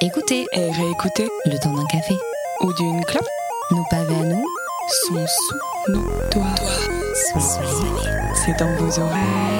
Écoutez et réécoutez le temps d'un café ou d'une clope. Nos pavés à nous sont sous nos doigts. C'est dans vos oreilles.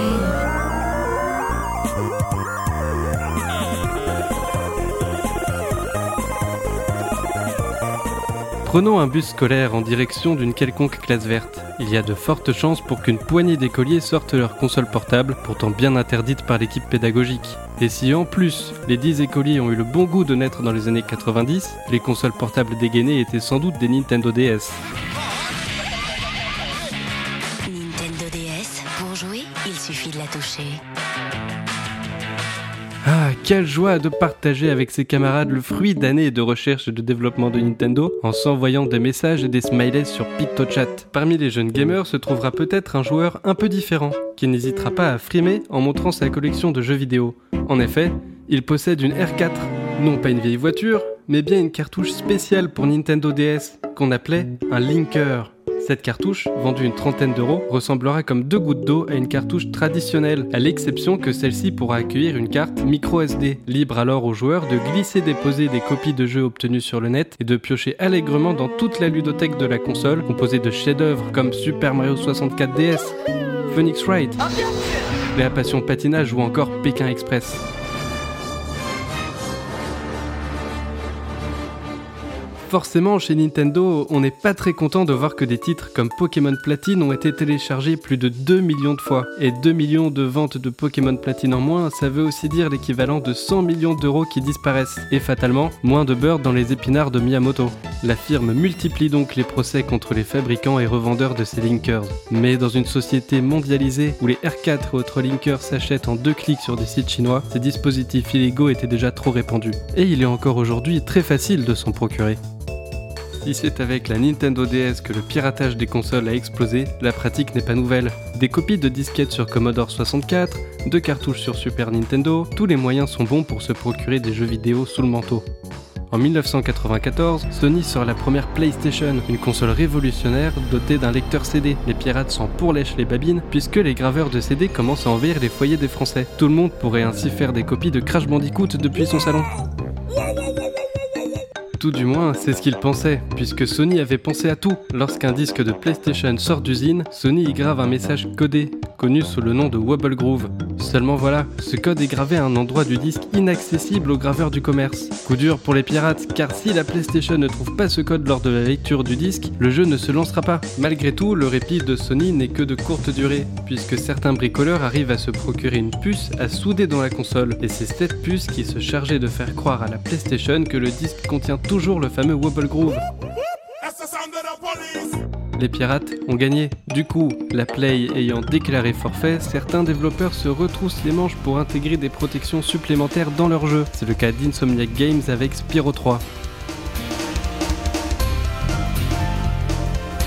Prenons un bus scolaire en direction d'une quelconque classe verte. Il y a de fortes chances pour qu'une poignée d'écoliers sortent leur console portable, pourtant bien interdite par l'équipe pédagogique. Et si en plus, les 10 écoliers ont eu le bon goût de naître dans les années 90, les consoles portables dégainées étaient sans doute des Nintendo DS. Nintendo DS, pour jouer, il suffit de la toucher. Quelle joie de partager avec ses camarades le fruit d'années de recherche et de développement de Nintendo en s'envoyant des messages et des smileys sur PictoChat. Parmi les jeunes gamers se trouvera peut-être un joueur un peu différent, qui n'hésitera pas à frimer en montrant sa collection de jeux vidéo. En effet, il possède une R4, non pas une vieille voiture, mais bien une cartouche spéciale pour Nintendo DS, qu'on appelait un Linker. Cette cartouche, vendue une trentaine d'euros, ressemblera comme deux gouttes d'eau à une cartouche traditionnelle, à l'exception que celle-ci pourra accueillir une carte micro SD, libre alors aux joueurs de glisser-déposer des copies de jeux obtenus sur le net et de piocher allègrement dans toute la ludothèque de la console, composée de chefs-d'œuvre comme Super Mario 64 DS, Phoenix Wright, La Passion Patinage ou encore Pékin Express. Forcément, chez Nintendo, on n'est pas très content de voir que des titres comme Pokémon Platine ont été téléchargés plus de 2 millions de fois. Et 2 millions de ventes de Pokémon Platine en moins, ça veut aussi dire l'équivalent de 100 millions d'euros qui disparaissent. Et fatalement, moins de beurre dans les épinards de Miyamoto. La firme multiplie donc les procès contre les fabricants et revendeurs de ces linkers. Mais dans une société mondialisée où les R4 et autres linkers s'achètent en deux clics sur des sites chinois, ces dispositifs illégaux étaient déjà trop répandus. Et il est encore aujourd'hui très facile de s'en procurer. Si c'est avec la Nintendo DS que le piratage des consoles a explosé, la pratique n'est pas nouvelle. Des copies de disquettes sur Commodore 64, de cartouches sur Super Nintendo, tous les moyens sont bons pour se procurer des jeux vidéo sous le manteau. En 1994, Sony sort la première PlayStation, une console révolutionnaire dotée d'un lecteur CD. Les pirates s'en pourlèchent les babines puisque les graveurs de CD commencent à envahir les foyers des Français. Tout le monde pourrait ainsi faire des copies de Crash Bandicoot depuis son salon. Tout du moins, c'est ce qu'il pensait, puisque Sony avait pensé à tout. Lorsqu'un disque de PlayStation sort d'usine, Sony y grave un message codé, connu sous le nom de Wobble Groove. Seulement voilà, ce code est gravé à un endroit du disque inaccessible aux graveurs du commerce. Coup dur pour les pirates, car si la PlayStation ne trouve pas ce code lors de la lecture du disque, le jeu ne se lancera pas. Malgré tout, le répit de Sony n'est que de courte durée, puisque certains bricoleurs arrivent à se procurer une puce à souder dans la console, et c'est cette puce qui se chargeait de faire croire à la PlayStation que le disque contient toujours le fameux Wobble Groove. Les pirates ont gagné. Du coup, la Play ayant déclaré forfait, certains développeurs se retroussent les manches pour intégrer des protections supplémentaires dans leur jeu. C'est le cas d'Insomniac Games avec Spyro 3.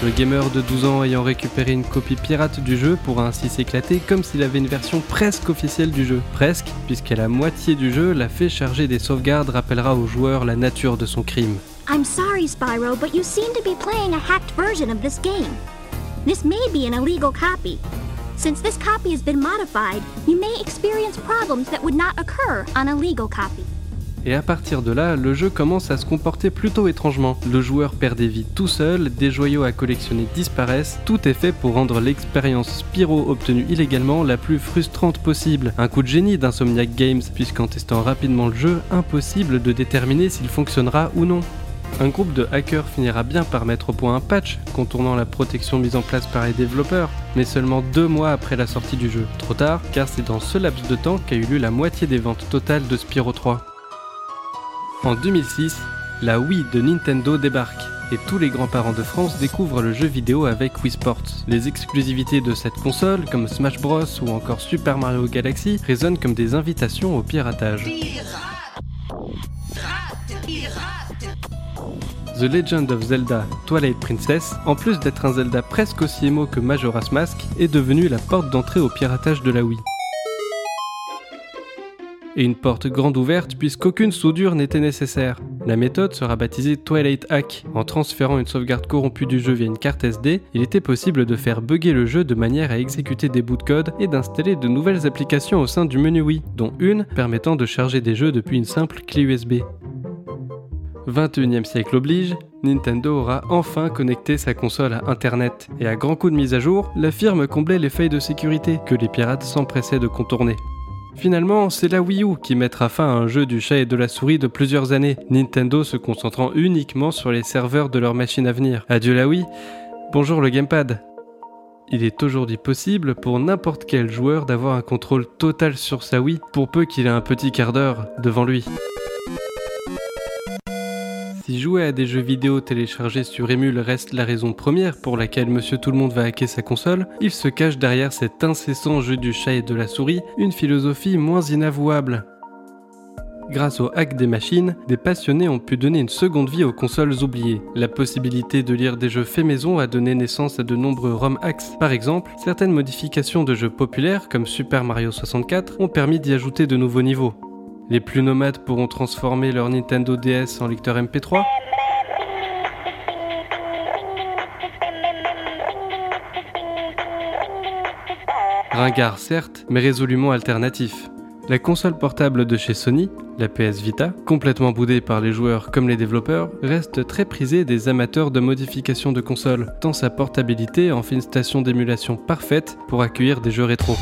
Le gamer de 12 ans ayant récupéré une copie pirate du jeu pourra ainsi s'éclater comme s'il avait une version presque officielle du jeu. Presque, puisqu'à la moitié du jeu, la fée chargée des sauvegardes rappellera au joueur la nature de son crime. I'm sorry, Spyro, but you seem to be playing a hacked version of this game. This may be an illegal copy. Since this copy has been modified, you may experience problems that would not occur on a legal copy. Et à partir de là, le jeu commence à se comporter plutôt étrangement. Le joueur perd des vies tout seul, des joyaux à collectionner disparaissent, tout est fait pour rendre l'expérience Spyro obtenue illégalement la plus frustrante possible. Un coup de génie d'Insomniac Games, puisqu'en testant rapidement le jeu, impossible de déterminer s'il fonctionnera ou non. Un groupe de hackers finira bien par mettre au point un patch contournant la protection mise en place par les développeurs, mais seulement deux mois après la sortie du jeu. Trop tard, car c'est dans ce laps de temps qu'a eu lieu la moitié des ventes totales de Spyro 3. En 2006, la Wii de Nintendo débarque et tous les grands-parents de France découvrent le jeu vidéo avec Wii Sports. Les exclusivités de cette console, comme Smash Bros ou encore Super Mario Galaxy, résonnent comme des invitations au piratage. The Legend of Zelda Twilight Princess, en plus d'être un Zelda presque aussi émo que Majora's Mask, est devenu la porte d'entrée au piratage de la Wii et une porte grande ouverte puisqu'aucune soudure n'était nécessaire. La méthode sera baptisée Twilight Hack. En transférant une sauvegarde corrompue du jeu via une carte SD, il était possible de faire bugger le jeu de manière à exécuter des bouts de code et d'installer de nouvelles applications au sein du menu Wii, dont une permettant de charger des jeux depuis une simple clé USB. 21e siècle oblige, Nintendo aura enfin connecté sa console à Internet, et à grands coups de mise à jour, la firme comblait les failles de sécurité que les pirates s'empressaient de contourner. Finalement, c'est la Wii U qui mettra fin à un jeu du chat et de la souris de plusieurs années, Nintendo se concentrant uniquement sur les serveurs de leur machine à venir. Adieu la Wii, bonjour le gamepad. Il est aujourd'hui possible pour n'importe quel joueur d'avoir un contrôle total sur sa Wii, pour peu qu'il ait un petit quart d'heure devant lui. Si jouer à des jeux vidéo téléchargés sur Emule reste la raison première pour laquelle Monsieur Tout le Monde va hacker sa console, il se cache derrière cet incessant jeu du chat et de la souris une philosophie moins inavouable. Grâce au hack des machines, des passionnés ont pu donner une seconde vie aux consoles oubliées. La possibilité de lire des jeux faits maison a donné naissance à de nombreux ROM hacks. Par exemple, certaines modifications de jeux populaires comme Super Mario 64 ont permis d'y ajouter de nouveaux niveaux. Les plus nomades pourront transformer leur Nintendo DS en lecteur MP3. Ringard certes, mais résolument alternatif. La console portable de chez Sony, la PS Vita, complètement boudée par les joueurs comme les développeurs, reste très prisée des amateurs de modification de console, tant sa portabilité en fait une station d'émulation parfaite pour accueillir des jeux rétro.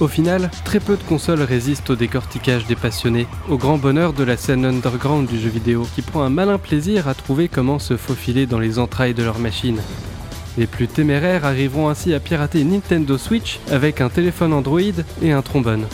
Au final, très peu de consoles résistent au décortiquage des passionnés, au grand bonheur de la scène underground du jeu vidéo, qui prend un malin plaisir à trouver comment se faufiler dans les entrailles de leur machine. Les plus téméraires arriveront ainsi à pirater Nintendo Switch avec un téléphone Android et un trombone.